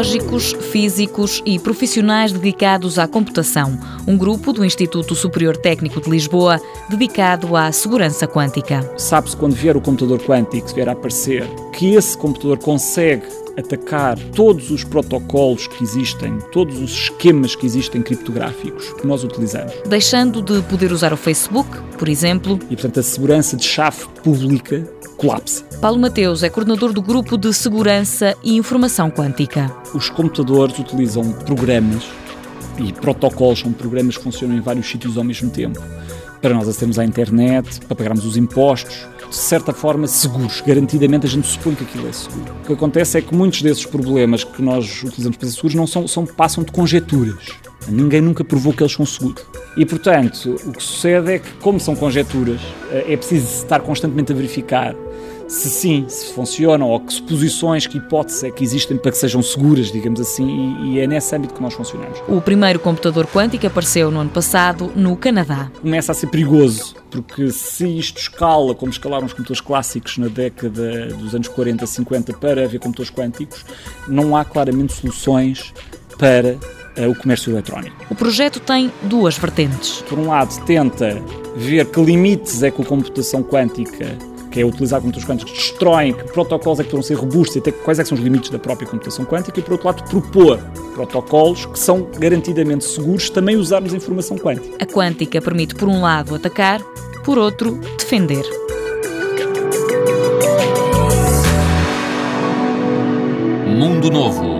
tecnológicos, físicos e profissionais dedicados à computação, um grupo do Instituto Superior Técnico de Lisboa dedicado à segurança quântica. Sabe-se quando vier o computador quântico, se vier a aparecer, que esse computador consegue atacar todos os protocolos que existem, todos os esquemas que existem criptográficos que nós utilizamos. Deixando de poder usar o Facebook, por exemplo. E, portanto, a segurança de chave pública colapsa. Paulo Mateus é coordenador do Grupo de Segurança e Informação Quântica. Os computadores utilizam programas e protocolos, são programas que funcionam em vários sítios ao mesmo tempo. Para nós acedermos à internet, para pagarmos os impostos, de certa forma seguros. Garantidamente a gente supõe que aquilo é seguro. O que acontece é que muitos desses problemas que nós utilizamos para ser seguros não são, são passam de conjecturas. Ninguém nunca provou que eles são seguros. E, portanto, o que sucede é que, como são conjecturas, eh, é preciso estar constantemente a verificar se sim, se funcionam ou que suposições, que hipóteses é que existem para que sejam seguras, digamos assim, e, e, é nesse âmbito que nós funcionamos. O primeiro computador quântico apareceu no ano passado no Canadá. Começa a ser perigoso, porque se isto escala como escalaram os computadores clássicos na década dos anos 40, 50 para haver computadores quânticos, não há claramente soluções para o comércio eletrónico. O projeto tem duas vertentes. Por um lado, tenta ver que limites é que a computação quântica que é utilizar computadores quânticos, destroem que protocolos é que poderão ser robustos e até quais é são os limites da própria computação quântica e, por outro lado, propor protocolos que são garantidamente seguros também usarmos a informação quântica. A quântica permite, por um lado, atacar, por outro, defender. Mundo Novo,